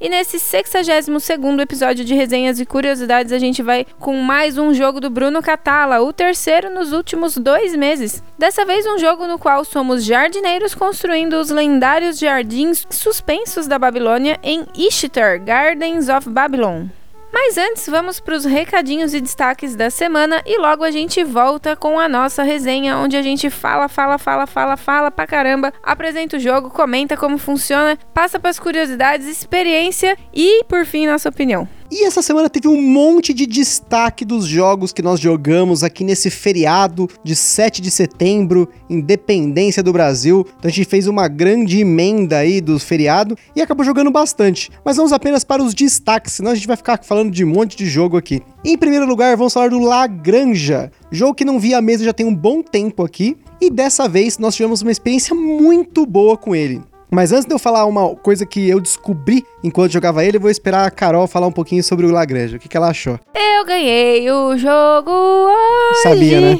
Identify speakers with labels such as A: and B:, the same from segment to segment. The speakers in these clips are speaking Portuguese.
A: E nesse 62º episódio de resenhas e curiosidades, a gente vai com mais um jogo do Bruno Catala, o terceiro nos últimos dois meses. Dessa vez um jogo no qual somos jardineiros construindo os lendários jardins suspensos da Babilônia em Ishtar, Gardens of Babylon. Mas antes, vamos para os recadinhos e destaques da semana e logo a gente volta com a nossa resenha, onde a gente fala, fala, fala, fala, fala pra caramba, apresenta o jogo, comenta como funciona, passa para as curiosidades, experiência e, por fim, nossa opinião.
B: E essa semana teve um monte de destaque dos jogos que nós jogamos aqui nesse feriado de 7 de setembro, independência do Brasil. Então a gente fez uma grande emenda aí do feriado e acabou jogando bastante. Mas vamos apenas para os destaques, senão a gente vai ficar falando de um monte de jogo aqui. Em primeiro lugar, vamos falar do Lagranja, jogo que não via a mesa já tem um bom tempo aqui. E dessa vez nós tivemos uma experiência muito boa com ele. Mas antes de eu falar uma coisa que eu descobri enquanto jogava ele, eu vou esperar a Carol falar um pouquinho sobre o Lagrange. O que, que ela achou?
A: Eu ganhei o jogo hoje.
B: Sabia, né?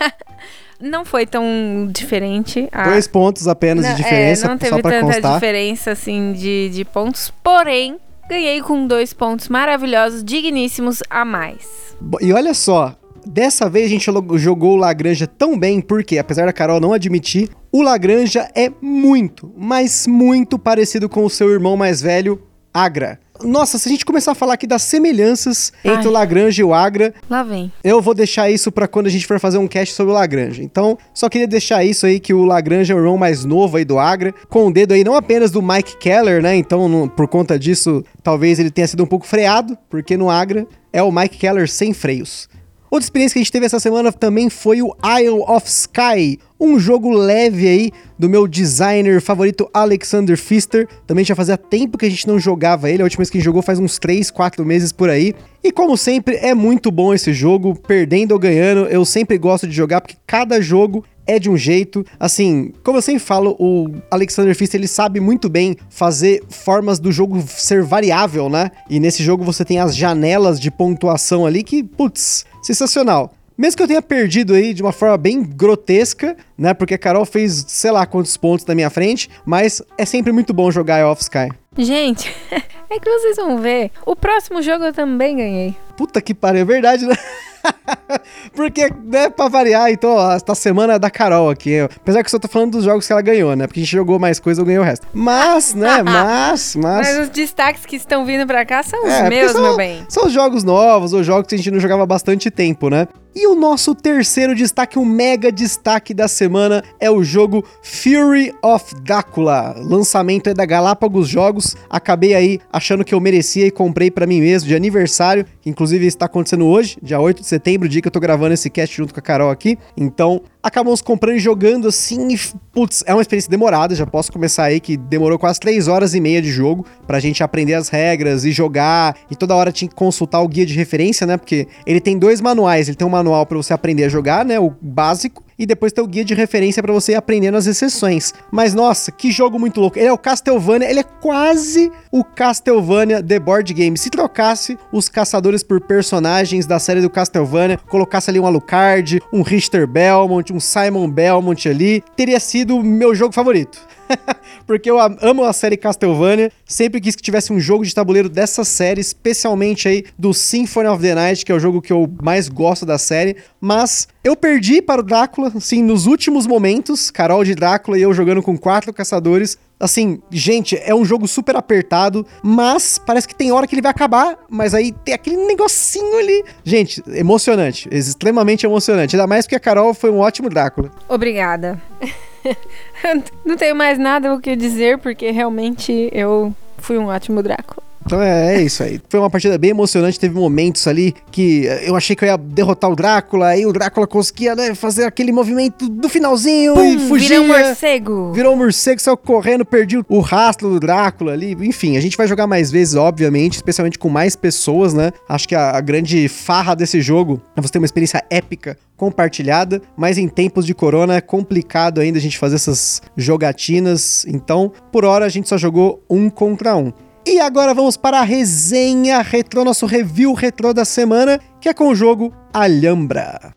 A: não foi tão diferente.
B: A... Dois pontos apenas
A: não,
B: de diferença,
A: é, não teve tanta constar. diferença assim de, de pontos, porém ganhei com dois pontos maravilhosos, digníssimos a mais.
B: E olha só, Dessa vez a gente jogou o Lagranja tão bem porque, apesar da Carol não admitir, o Lagranja é muito, mas muito parecido com o seu irmão mais velho, Agra. Nossa, se a gente começar a falar aqui das semelhanças Ai. entre o Lagrange e o Agra.
A: Lá vem.
B: Eu vou deixar isso para quando a gente for fazer um cast sobre o Lagrange. Então, só queria deixar isso aí que o Lagrange é o irmão mais novo aí do Agra, com o dedo aí não apenas do Mike Keller, né? Então, no, por conta disso, talvez ele tenha sido um pouco freado, porque no Agra é o Mike Keller sem freios. Outra experiência que a gente teve essa semana também foi o Isle of Sky, um jogo leve aí do meu designer favorito Alexander Pfister. Também já fazia tempo que a gente não jogava ele, a última vez que a gente jogou faz uns 3, 4 meses por aí. E como sempre, é muito bom esse jogo, perdendo ou ganhando, eu sempre gosto de jogar porque cada jogo é de um jeito. Assim, como eu sempre falo, o Alexander Pfister ele sabe muito bem fazer formas do jogo ser variável, né? E nesse jogo você tem as janelas de pontuação ali que, putz, sensacional. Mesmo que eu tenha perdido aí de uma forma bem grotesca, né? Porque a Carol fez sei lá quantos pontos na minha frente, mas é sempre muito bom jogar Eye of Sky.
A: Gente, é que vocês vão ver. O próximo jogo eu também ganhei.
B: Puta que pariu, é verdade, né? Porque, né, pra variar, então, ó, esta semana é da Carol aqui. Apesar que eu só tô falando dos jogos que ela ganhou, né? Porque a gente jogou mais coisa, eu ganhei o resto. Mas, né, mas, mas...
A: Mas os destaques que estão vindo pra cá são os é, meus, são, meu bem.
B: São os jogos novos, ou jogos que a gente não jogava há bastante tempo, né? E o nosso terceiro destaque, o mega destaque da semana, é o jogo Fury of Drácula. Lançamento é da Galápagos Jogos. Acabei aí achando que eu merecia e comprei para mim mesmo de aniversário, que inclusive está acontecendo hoje, dia 8 de setembro, dia que eu tô gravando esse cast junto com a Carol aqui. Então, acabamos comprando e jogando assim. E, putz, é uma experiência demorada. Já posso começar aí que demorou quase 3 horas e meia de jogo pra gente aprender as regras e jogar. E toda hora tinha que consultar o guia de referência, né? Porque ele tem dois manuais. Ele tem um manual para você aprender a jogar, né? O básico e depois tem o guia de referência para você aprendendo as exceções. Mas nossa, que jogo muito louco. Ele é o Castlevania, ele é quase o Castlevania The Board Game. Se trocasse os caçadores por personagens da série do Castlevania, colocasse ali um Alucard, um Richter Belmont, um Simon Belmont ali, teria sido o meu jogo favorito. Porque eu amo a série Castlevania, sempre quis que tivesse um jogo de tabuleiro dessa série, especialmente aí do Symphony of the Night, que é o jogo que eu mais gosto da série, mas eu perdi para o Drácula, assim, nos últimos momentos, Carol de Drácula e eu jogando com quatro caçadores. Assim, gente, é um jogo super apertado, mas parece que tem hora que ele vai acabar, mas aí tem aquele negocinho ali. Gente, emocionante, extremamente emocionante. Ainda mais porque a Carol foi um ótimo Drácula.
A: Obrigada. Não tenho mais nada o que dizer, porque realmente eu fui um ótimo Drácula.
B: Então é, é, isso aí. Foi uma partida bem emocionante, teve momentos ali que eu achei que eu ia derrotar o Drácula, aí o Drácula conseguia né, fazer aquele movimento do finalzinho Pum, e fugia.
A: Virou um morcego.
B: Virou um morcego, saiu correndo, perdi o rastro do Drácula ali. Enfim, a gente vai jogar mais vezes, obviamente, especialmente com mais pessoas, né? Acho que a, a grande farra desse jogo é você ter uma experiência épica compartilhada, mas em tempos de corona é complicado ainda a gente fazer essas jogatinas. Então, por hora a gente só jogou um contra um. E agora vamos para a resenha retrô, nosso review retrô da semana, que é com o jogo Alhambra.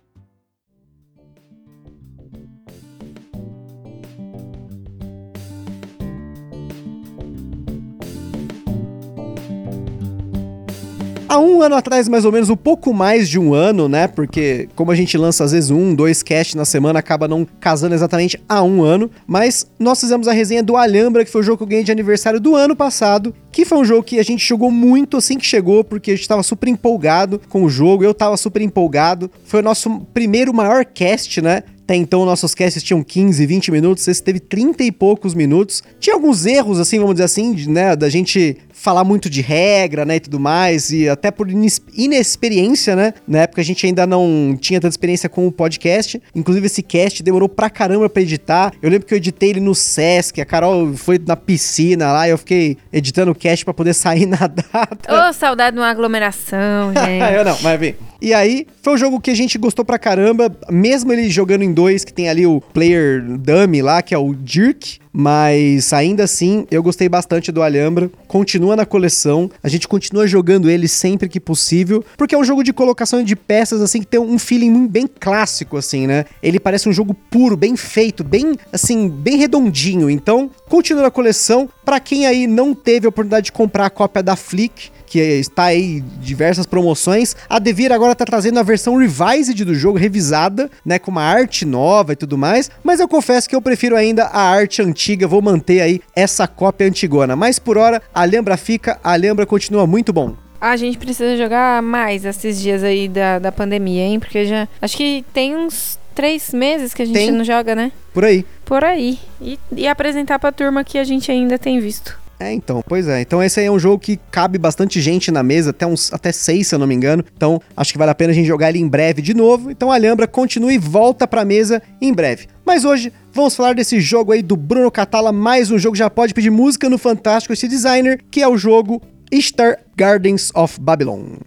B: Há um ano atrás, mais ou menos, um pouco mais de um ano, né? Porque como a gente lança às vezes um, dois casts na semana, acaba não casando exatamente há um ano. Mas nós fizemos a resenha do Alhambra, que foi o jogo que eu ganhei de aniversário do ano passado. Que foi um jogo que a gente jogou muito assim que chegou, porque a gente tava super empolgado com o jogo, eu tava super empolgado. Foi o nosso primeiro maior cast, né? Até então, nossos casts tinham 15, 20 minutos, esse teve 30 e poucos minutos. Tinha alguns erros, assim, vamos dizer assim, né, da gente falar muito de regra, né, e tudo mais, e até por inexperiência, né? Na época a gente ainda não tinha tanta experiência com o podcast. Inclusive esse cast demorou pra caramba pra editar. Eu lembro que eu editei ele no Sesc, a Carol foi na piscina lá, e eu fiquei editando o cast para poder sair na data.
A: Ô, oh, saudade de uma aglomeração, gente.
B: eu não, mas vem. E aí, foi um jogo que a gente gostou pra caramba, mesmo ele jogando em dois, que tem ali o player dummy lá, que é o Dirk, mas ainda assim, eu gostei bastante do Alhambra. Continua na coleção. A gente continua jogando ele sempre que possível, porque é um jogo de colocação de peças assim que tem um feeling bem clássico assim, né? Ele parece um jogo puro, bem feito, bem assim, bem redondinho. Então, continua na coleção. Para quem aí não teve a oportunidade de comprar a cópia da Flick, que está aí diversas promoções. A Devir agora está trazendo a versão revised do jogo, revisada, né, com uma arte nova e tudo mais, mas eu confesso que eu prefiro ainda a arte antiga, vou manter aí essa cópia antigona. Mas por hora, a Lembra fica, a Lembra continua muito bom.
A: A gente precisa jogar mais esses dias aí da, da pandemia, hein? Porque já. Acho que tem uns três meses que a gente tem. não joga, né?
B: Por aí.
A: Por aí. E, e apresentar pra turma que a gente ainda tem visto.
B: É, então, pois é. Então esse aí é um jogo que cabe bastante gente na mesa, até uns até seis, se eu não me engano. Então acho que vale a pena a gente jogar ele em breve de novo. Então Alhambra continua e volta pra mesa em breve. Mas hoje vamos falar desse jogo aí do Bruno Catala, mais um jogo já pode pedir música no Fantástico esse designer, que é o jogo Star Gardens of Babylon.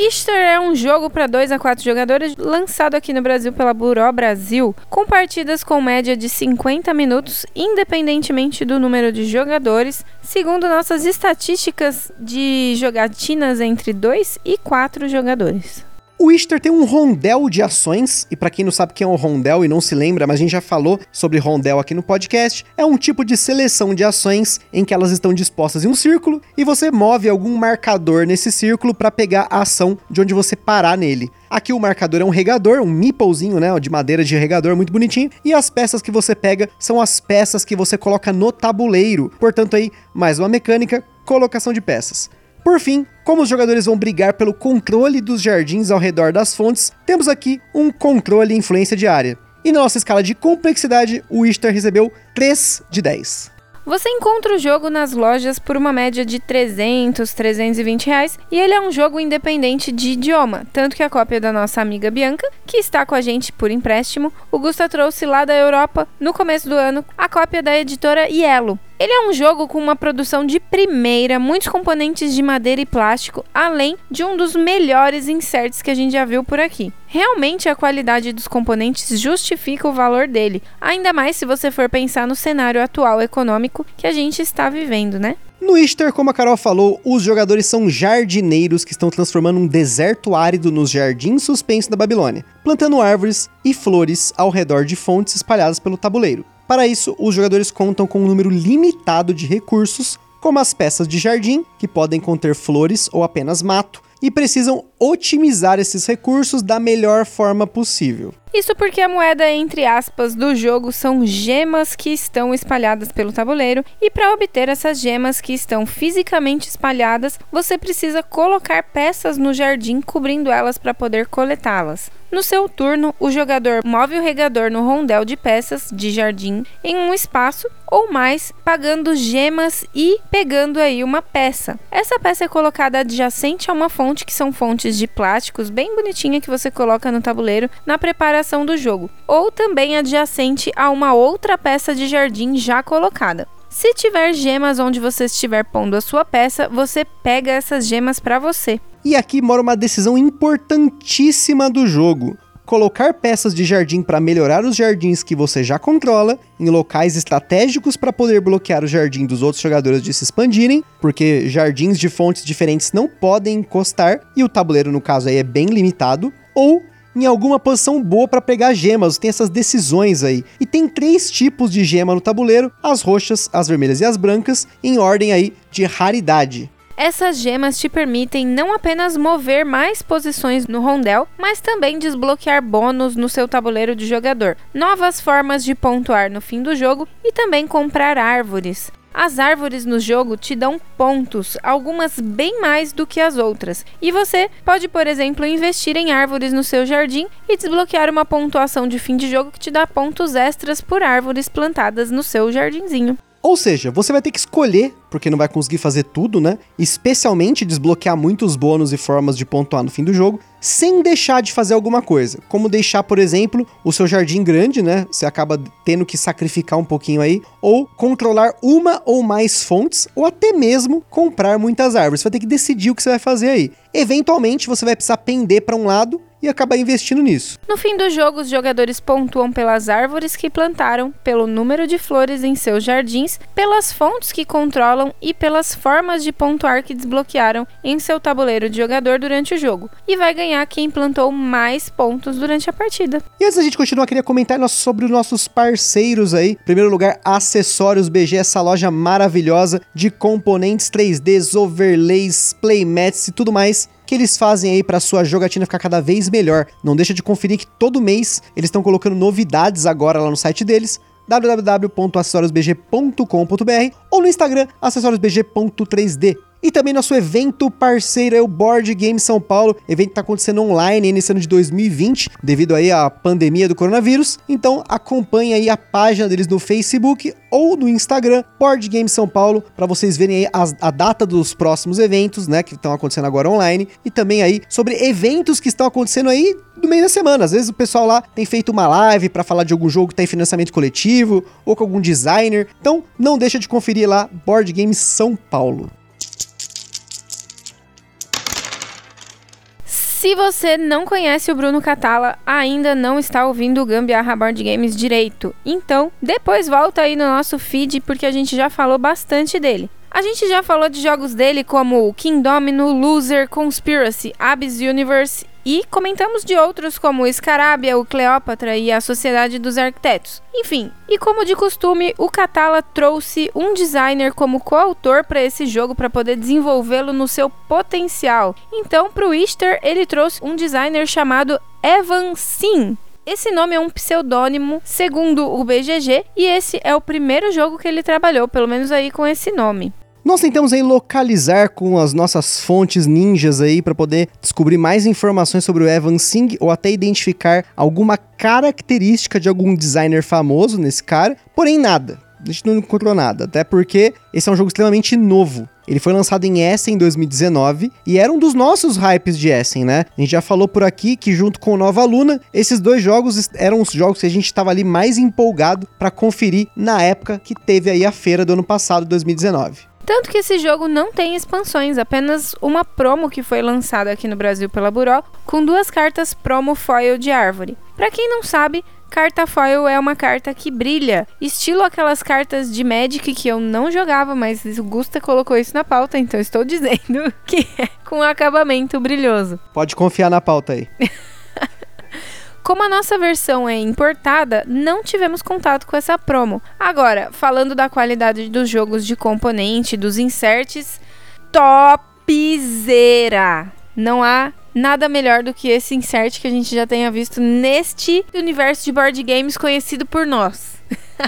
A: Easter é um jogo para 2 a 4 jogadores lançado aqui no Brasil pela Buró Brasil, com partidas com média de 50 minutos, independentemente do número de jogadores, segundo nossas estatísticas de jogatinas entre 2 e 4 jogadores.
B: O Easter tem um rondel de ações, e para quem não sabe o que é um rondel e não se lembra, mas a gente já falou sobre rondel aqui no podcast, é um tipo de seleção de ações em que elas estão dispostas em um círculo e você move algum marcador nesse círculo para pegar a ação de onde você parar nele. Aqui o marcador é um regador, um meeplezinho, né, de madeira de regador, muito bonitinho, e as peças que você pega são as peças que você coloca no tabuleiro. Portanto aí, mais uma mecânica, colocação de peças. Por fim, como os jogadores vão brigar pelo controle dos jardins ao redor das fontes, temos aqui um controle influência de área. E na nossa escala de complexidade, o Ishtar recebeu 3 de 10.
A: Você encontra o jogo nas lojas por uma média de 300, 320 reais e ele é um jogo independente de idioma, tanto que a cópia da nossa amiga Bianca, que está com a gente por empréstimo, o Gusta trouxe lá da Europa no começo do ano a cópia da editora Yellow. Ele é um jogo com uma produção de primeira, muitos componentes de madeira e plástico, além de um dos melhores inserts que a gente já viu por aqui. Realmente a qualidade dos componentes justifica o valor dele, ainda mais se você for pensar no cenário atual econômico que a gente está vivendo, né?
B: No Easter, como a Carol falou, os jogadores são jardineiros que estão transformando um deserto árido nos jardins suspensos da Babilônia, plantando árvores e flores ao redor de fontes espalhadas pelo tabuleiro. Para isso, os jogadores contam com um número limitado de recursos, como as peças de jardim, que podem conter flores ou apenas mato, e precisam otimizar esses recursos da melhor forma possível.
A: Isso porque a moeda entre aspas do jogo são gemas que estão espalhadas pelo tabuleiro e para obter essas gemas que estão fisicamente espalhadas, você precisa colocar peças no jardim cobrindo elas para poder coletá-las. No seu turno, o jogador move o regador no rondel de peças de jardim em um espaço ou mais, pagando gemas e pegando aí uma peça. Essa peça é colocada adjacente a uma fonte que são fontes de plásticos bem bonitinha que você coloca no tabuleiro na preparação do jogo, ou também adjacente a uma outra peça de jardim já colocada. Se tiver gemas onde você estiver pondo a sua peça, você pega essas gemas para você.
B: E aqui mora uma decisão importantíssima do jogo. Colocar peças de jardim para melhorar os jardins que você já controla em locais estratégicos para poder bloquear o jardim dos outros jogadores de se expandirem, porque jardins de fontes diferentes não podem encostar e o tabuleiro no caso aí é bem limitado, ou em alguma posição boa para pegar gemas. Tem essas decisões aí. E tem três tipos de gema no tabuleiro: as roxas, as vermelhas e as brancas, em ordem aí de raridade.
A: Essas gemas te permitem não apenas mover mais posições no rondel, mas também desbloquear bônus no seu tabuleiro de jogador, novas formas de pontuar no fim do jogo e também comprar árvores. As árvores no jogo te dão pontos, algumas bem mais do que as outras, e você pode, por exemplo, investir em árvores no seu jardim e desbloquear uma pontuação de fim de jogo que te dá pontos extras por árvores plantadas no seu jardinzinho.
B: Ou seja, você vai ter que escolher, porque não vai conseguir fazer tudo, né? Especialmente desbloquear muitos bônus e formas de pontuar no fim do jogo, sem deixar de fazer alguma coisa. Como deixar, por exemplo, o seu jardim grande, né? Você acaba tendo que sacrificar um pouquinho aí, ou controlar uma ou mais fontes, ou até mesmo comprar muitas árvores. Você vai ter que decidir o que você vai fazer aí. Eventualmente, você vai precisar pender para um lado e acabar investindo nisso.
A: No fim do jogo, os jogadores pontuam pelas árvores que plantaram, pelo número de flores em seus jardins, pelas fontes que controlam e pelas formas de pontuar que desbloquearam em seu tabuleiro de jogador durante o jogo. E vai ganhar quem plantou mais pontos durante a partida.
B: E antes da gente continuar, queria comentar sobre os nossos parceiros aí. Em primeiro lugar, Acessórios BG, essa loja maravilhosa de componentes 3D, overlays, playmats e tudo mais que eles fazem aí para sua jogatina ficar cada vez melhor. Não deixa de conferir que todo mês eles estão colocando novidades agora lá no site deles www.acessoriosbg.com.br ou no Instagram acessoriosbg.3D. E também nosso evento parceiro é o Board Game São Paulo. O evento está acontecendo online nesse ano de 2020, devido aí à pandemia do coronavírus. Então acompanhe aí a página deles no Facebook ou no Instagram, Board Game São Paulo, para vocês verem aí a, a, data dos próximos eventos, né, que estão acontecendo agora online, e também aí sobre eventos que estão acontecendo aí no meio da semana. Às vezes o pessoal lá tem feito uma live para falar de algum jogo que está em financiamento coletivo ou com algum designer. Então não deixa de conferir lá Board Game São Paulo.
A: Se você não conhece o Bruno Catala, ainda não está ouvindo o Gambiarra Board Games direito. Então, depois volta aí no nosso feed porque a gente já falou bastante dele. A gente já falou de jogos dele como King Domino, Loser, Conspiracy, Abyss Universe e comentamos de outros como Scarabia, o Cleópatra e a Sociedade dos Arquitetos. Enfim, e como de costume, o Catala trouxe um designer como coautor para esse jogo para poder desenvolvê-lo no seu potencial. Então, para o Easter, ele trouxe um designer chamado Evan Sim, esse nome é um pseudônimo, segundo o BGG, e esse é o primeiro jogo que ele trabalhou, pelo menos aí com esse nome.
B: Nós tentamos aí localizar com as nossas fontes ninjas aí para poder descobrir mais informações sobre o Evan Singh ou até identificar alguma característica de algum designer famoso nesse cara, porém nada. A gente não encontrou nada, até porque esse é um jogo extremamente novo. Ele foi lançado em Essen em 2019 e era um dos nossos hypes de Essen, né? A gente já falou por aqui que junto com Nova Luna, esses dois jogos eram os jogos que a gente estava ali mais empolgado para conferir na época que teve aí a feira do ano passado, 2019.
A: Tanto que esse jogo não tem expansões, apenas uma promo que foi lançada aqui no Brasil pela Buró, com duas cartas promo foil de árvore. Para quem não sabe, carta foil é uma carta que brilha, estilo aquelas cartas de Magic que eu não jogava, mas o Gusta colocou isso na pauta, então estou dizendo que é com acabamento brilhoso.
B: Pode confiar na pauta aí.
A: Como a nossa versão é importada, não tivemos contato com essa promo. Agora, falando da qualidade dos jogos de componente, dos inserts, topzera! Não há nada melhor do que esse insert que a gente já tenha visto neste universo de board games conhecido por nós.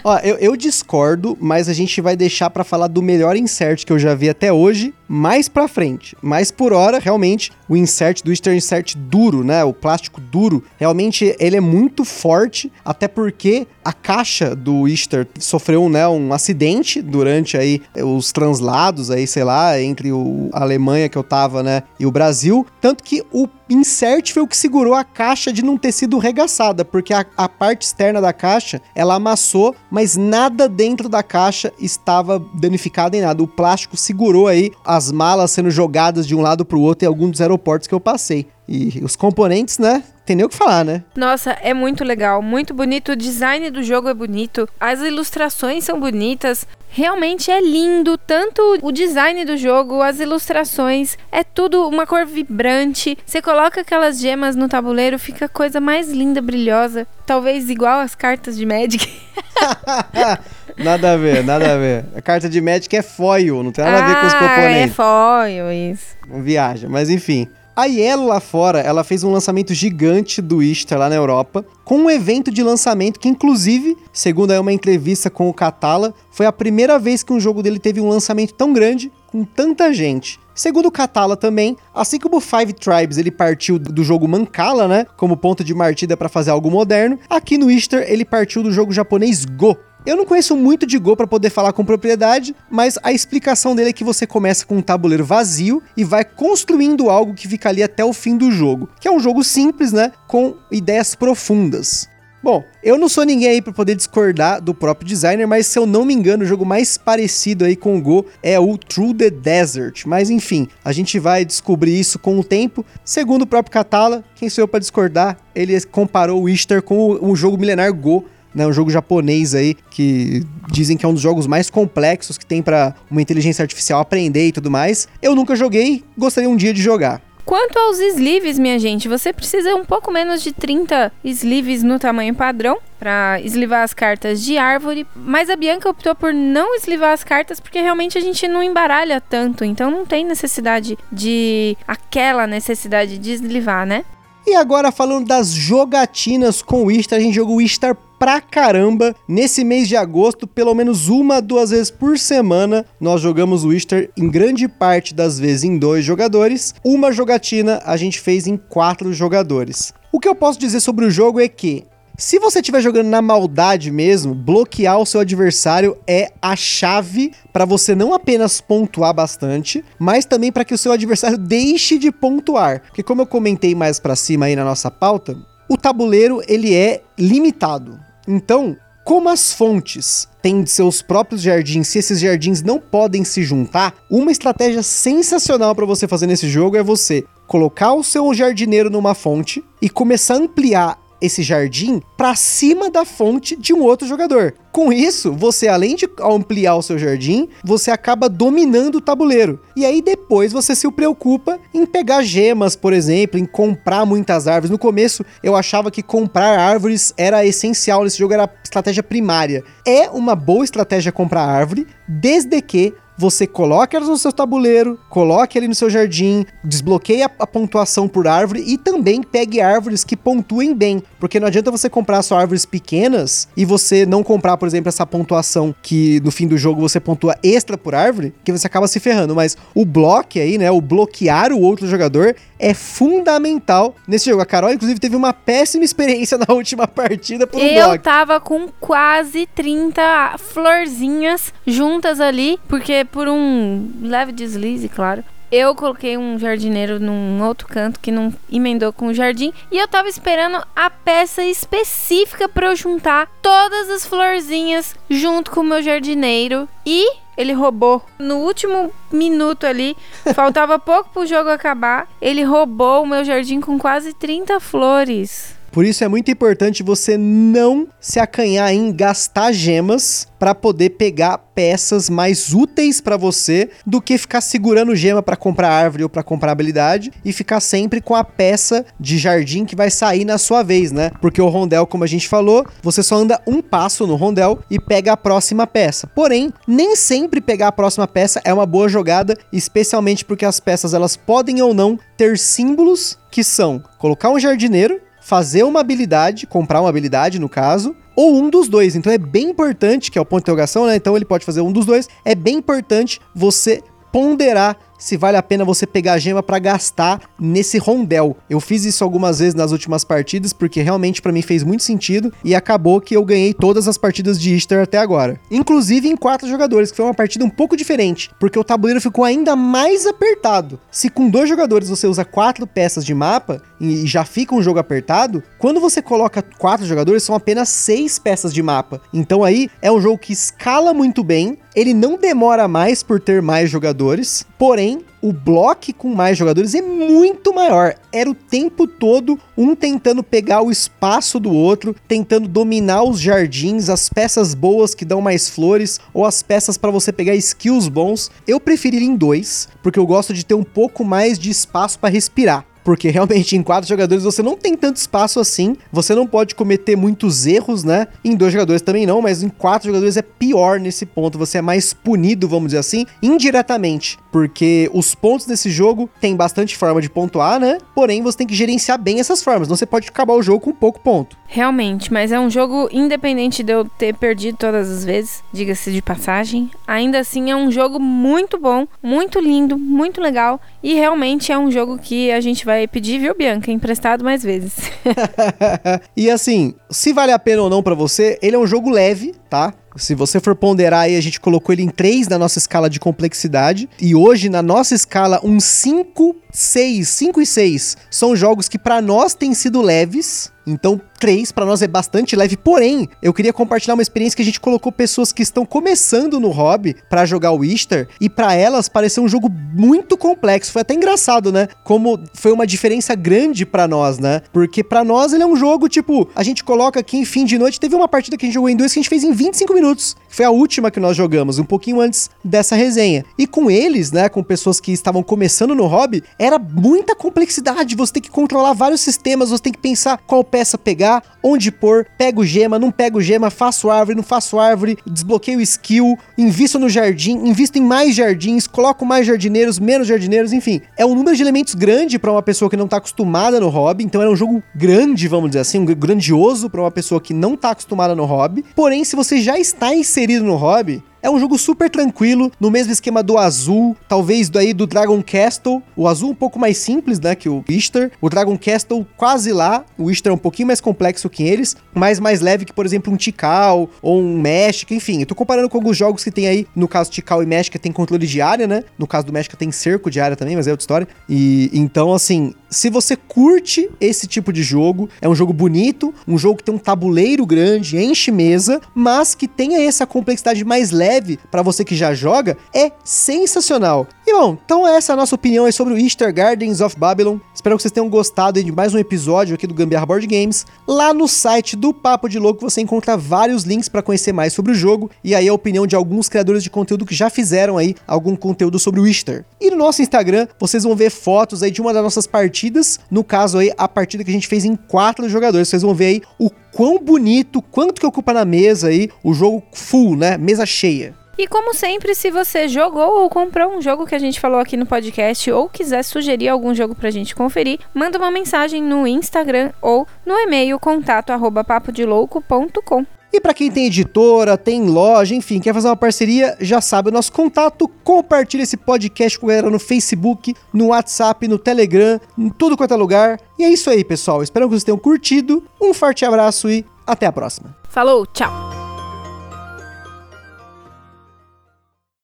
B: Ó, eu, eu, discordo, mas a gente vai deixar para falar do melhor insert que eu já vi até hoje mais pra frente. Mas por hora, realmente, o insert do Easter insert duro, né? O plástico duro, realmente ele é muito forte, até porque a caixa do Easter sofreu né, um acidente durante aí os translados aí, sei lá, entre o, a Alemanha que eu tava, né, e o Brasil, tanto que o insert foi o que segurou a caixa de não ter sido regaçada, porque a, a, parte externa da caixa, ela amassou, mas nada dentro da caixa estava danificado em nada. O plástico segurou aí as malas sendo jogadas de um lado para o outro em alguns dos aeroportos que eu passei. E os componentes, né? Tem nem o que falar, né?
A: Nossa, é muito legal, muito bonito. O design do jogo é bonito, as ilustrações são bonitas. Realmente é lindo, tanto o design do jogo, as ilustrações, é tudo uma cor vibrante. Você coloca aquelas gemas no tabuleiro, fica a coisa mais linda, brilhosa. Talvez igual as cartas de Magic.
B: nada a ver, nada a ver. A carta de Magic é foil, não tem nada
A: ah,
B: a ver com os
A: É
B: componentes.
A: foil, isso.
B: Viaja, mas enfim. A Yellow lá fora, ela fez um lançamento gigante do Easter lá na Europa, com um evento de lançamento que, inclusive, segundo aí uma entrevista com o Catala, foi a primeira vez que um jogo dele teve um lançamento tão grande, com tanta gente. Segundo o Catala também, assim como o Five Tribes ele partiu do jogo Mancala, né, como ponto de partida para fazer algo moderno, aqui no Easter ele partiu do jogo japonês Go, eu não conheço muito de Go para poder falar com propriedade, mas a explicação dele é que você começa com um tabuleiro vazio e vai construindo algo que fica ali até o fim do jogo, que é um jogo simples, né, com ideias profundas. Bom, eu não sou ninguém aí para poder discordar do próprio designer, mas se eu não me engano, o jogo mais parecido aí com o Go é o Through the Desert. Mas enfim, a gente vai descobrir isso com o tempo. Segundo o próprio Catala, quem sou eu para discordar? Ele comparou o Easter com o jogo milenar Go, né, um jogo japonês aí que dizem que é um dos jogos mais complexos que tem para uma inteligência artificial aprender e tudo mais. Eu nunca joguei, gostaria um dia de jogar.
A: Quanto aos sleeves, minha gente, você precisa um pouco menos de 30 sleeves no tamanho padrão para eslivar as cartas de árvore, mas a Bianca optou por não eslivar as cartas porque realmente a gente não embaralha tanto, então não tem necessidade de aquela necessidade de eslivar, né?
B: E agora falando das jogatinas com o Easter, a gente jogou o Easter pra caramba. Nesse mês de agosto, pelo menos uma, duas vezes por semana, nós jogamos o Easter em grande parte das vezes em dois jogadores. Uma jogatina a gente fez em quatro jogadores. O que eu posso dizer sobre o jogo é que se você estiver jogando na maldade mesmo, bloquear o seu adversário é a chave para você não apenas pontuar bastante, mas também para que o seu adversário deixe de pontuar. Porque como eu comentei mais para cima aí na nossa pauta, o tabuleiro ele é limitado. Então, como as fontes têm seus próprios jardins, se esses jardins não podem se juntar, uma estratégia sensacional para você fazer nesse jogo é você colocar o seu jardineiro numa fonte e começar a ampliar esse jardim para cima da fonte de um outro jogador. Com isso, você além de ampliar o seu jardim, você acaba dominando o tabuleiro. E aí depois você se preocupa em pegar gemas, por exemplo, em comprar muitas árvores. No começo eu achava que comprar árvores era essencial nesse jogo, era estratégia primária. É uma boa estratégia comprar árvore, desde que você coloque elas no seu tabuleiro, coloque ali no seu jardim, desbloqueie a, a, pontuação por árvore e também pegue árvores que pontuem bem. Porque não adianta você comprar só árvores pequenas e você não comprar, por exemplo, essa pontuação que no fim do jogo você pontua extra por árvore, que você acaba se ferrando. Mas o bloque aí, né? O bloquear o outro jogador é fundamental nesse jogo. A Carol, inclusive, teve uma péssima experiência na última partida por um
A: Eu
B: bloco.
A: tava com quase 30 florzinhas juntas ali, porque por um leve deslize, claro. Eu coloquei um jardineiro num outro canto que não emendou com o jardim. E eu tava esperando a peça específica para eu juntar todas as florzinhas junto com o meu jardineiro. E ele roubou. No último minuto ali, faltava pouco pro jogo acabar. Ele roubou o meu jardim com quase 30 flores.
B: Por isso é muito importante você não se acanhar em gastar gemas para poder pegar peças mais úteis para você do que ficar segurando gema para comprar árvore ou para comprar habilidade e ficar sempre com a peça de jardim que vai sair na sua vez, né? Porque o rondel, como a gente falou, você só anda um passo no rondel e pega a próxima peça. Porém, nem sempre pegar a próxima peça é uma boa jogada, especialmente porque as peças elas podem ou não ter símbolos que são colocar um jardineiro fazer uma habilidade, comprar uma habilidade no caso, ou um dos dois. Então é bem importante, que é o ponto de interrogação, né? Então ele pode fazer um dos dois. É bem importante você ponderar se vale a pena você pegar a gema para gastar nesse rondel. Eu fiz isso algumas vezes nas últimas partidas porque realmente para mim fez muito sentido e acabou que eu ganhei todas as partidas de Easter até agora. Inclusive em quatro jogadores, que foi uma partida um pouco diferente, porque o tabuleiro ficou ainda mais apertado. Se com dois jogadores você usa quatro peças de mapa e já fica um jogo apertado, quando você coloca quatro jogadores são apenas seis peças de mapa. Então aí é um jogo que escala muito bem, ele não demora mais por ter mais jogadores, porém o bloco com mais jogadores é muito maior. Era o tempo todo um tentando pegar o espaço do outro, tentando dominar os jardins, as peças boas que dão mais flores ou as peças para você pegar skills bons. Eu preferiria em dois, porque eu gosto de ter um pouco mais de espaço para respirar porque realmente em quatro jogadores você não tem tanto espaço assim, você não pode cometer muitos erros, né? Em dois jogadores também não, mas em quatro jogadores é pior nesse ponto, você é mais punido, vamos dizer assim, indiretamente, porque os pontos desse jogo tem bastante forma de pontuar, né? Porém, você tem que gerenciar bem essas formas, não você pode acabar o jogo com pouco ponto.
A: Realmente, mas é um jogo independente de eu ter perdido todas as vezes, diga-se de passagem. Ainda assim é um jogo muito bom, muito lindo, muito legal e realmente é um jogo que a gente vai pedir, viu, Bianca, emprestado mais vezes.
B: e assim, se vale a pena ou não para você, ele é um jogo leve, tá? Se você for ponderar aí, a gente colocou ele em 3 na nossa escala de complexidade. E hoje, na nossa escala, um 5, 6, 5 e 6 são jogos que para nós têm sido leves. Então, 3 para nós é bastante leve, porém, eu queria compartilhar uma experiência que a gente colocou pessoas que estão começando no hobby para jogar o Easter e para elas pareceu um jogo muito complexo. Foi até engraçado, né? Como foi uma diferença grande para nós, né? Porque para nós ele é um jogo tipo, a gente coloca aqui em fim de noite, teve uma partida que a gente jogou em dois que a gente fez em 25 minutos. Foi a última que nós jogamos, um pouquinho antes dessa resenha. E com eles, né, com pessoas que estavam começando no hobby, era muita complexidade. Você tem que controlar vários sistemas, você tem que pensar qual peça pegar, onde pôr, pego gema, não pego gema, faço árvore, não faço árvore, desbloqueio skill, invisto no jardim, invisto em mais jardins, coloco mais jardineiros, menos jardineiros, enfim. É um número de elementos grande para uma pessoa que não tá acostumada no hobby, então era um jogo grande, vamos dizer assim, um grandioso para uma pessoa que não tá acostumada no hobby. Porém, se você já está inserido no hobby, é um jogo super tranquilo, no mesmo esquema do azul, talvez daí do Dragon Castle. O azul um pouco mais simples, né, que o Easter. O Dragon Castle quase lá. O Easter é um pouquinho mais complexo que eles, mas mais leve que, por exemplo, um Tikal ou um México, enfim. Eu tô comparando com alguns jogos que tem aí, no caso Tikal e México tem controle de área, né? No caso do México tem cerco de área também, mas é outra história. E então, assim, se você curte esse tipo de jogo, é um jogo bonito, um jogo que tem um tabuleiro grande, enche mesa, mas que tenha essa complexidade mais leve leve para você que já joga é sensacional. E bom, então essa é a nossa opinião sobre o Easter Gardens of Babylon. Espero que vocês tenham gostado de mais um episódio aqui do Gambiarra Board Games. Lá no site do Papo de Louco você encontra vários links para conhecer mais sobre o jogo e aí a opinião de alguns criadores de conteúdo que já fizeram aí algum conteúdo sobre o Easter. E no nosso Instagram vocês vão ver fotos aí de uma das nossas partidas, no caso aí a partida que a gente fez em quatro jogadores. Vocês vão ver aí o quão bonito, quanto que ocupa na mesa aí o jogo full, né? Mesa cheia.
A: E como sempre, se você jogou ou comprou um jogo que a gente falou aqui no podcast ou quiser sugerir algum jogo pra gente conferir, manda uma mensagem no Instagram ou no e-mail contato arroba papodelouco.com.
B: E para quem tem editora, tem loja, enfim, quer fazer uma parceria, já sabe o nosso contato. Compartilha esse podcast com a galera no Facebook, no WhatsApp, no Telegram, em tudo quanto é lugar. E é isso aí, pessoal. Espero que vocês tenham curtido. Um forte abraço e até a próxima.
A: Falou, tchau!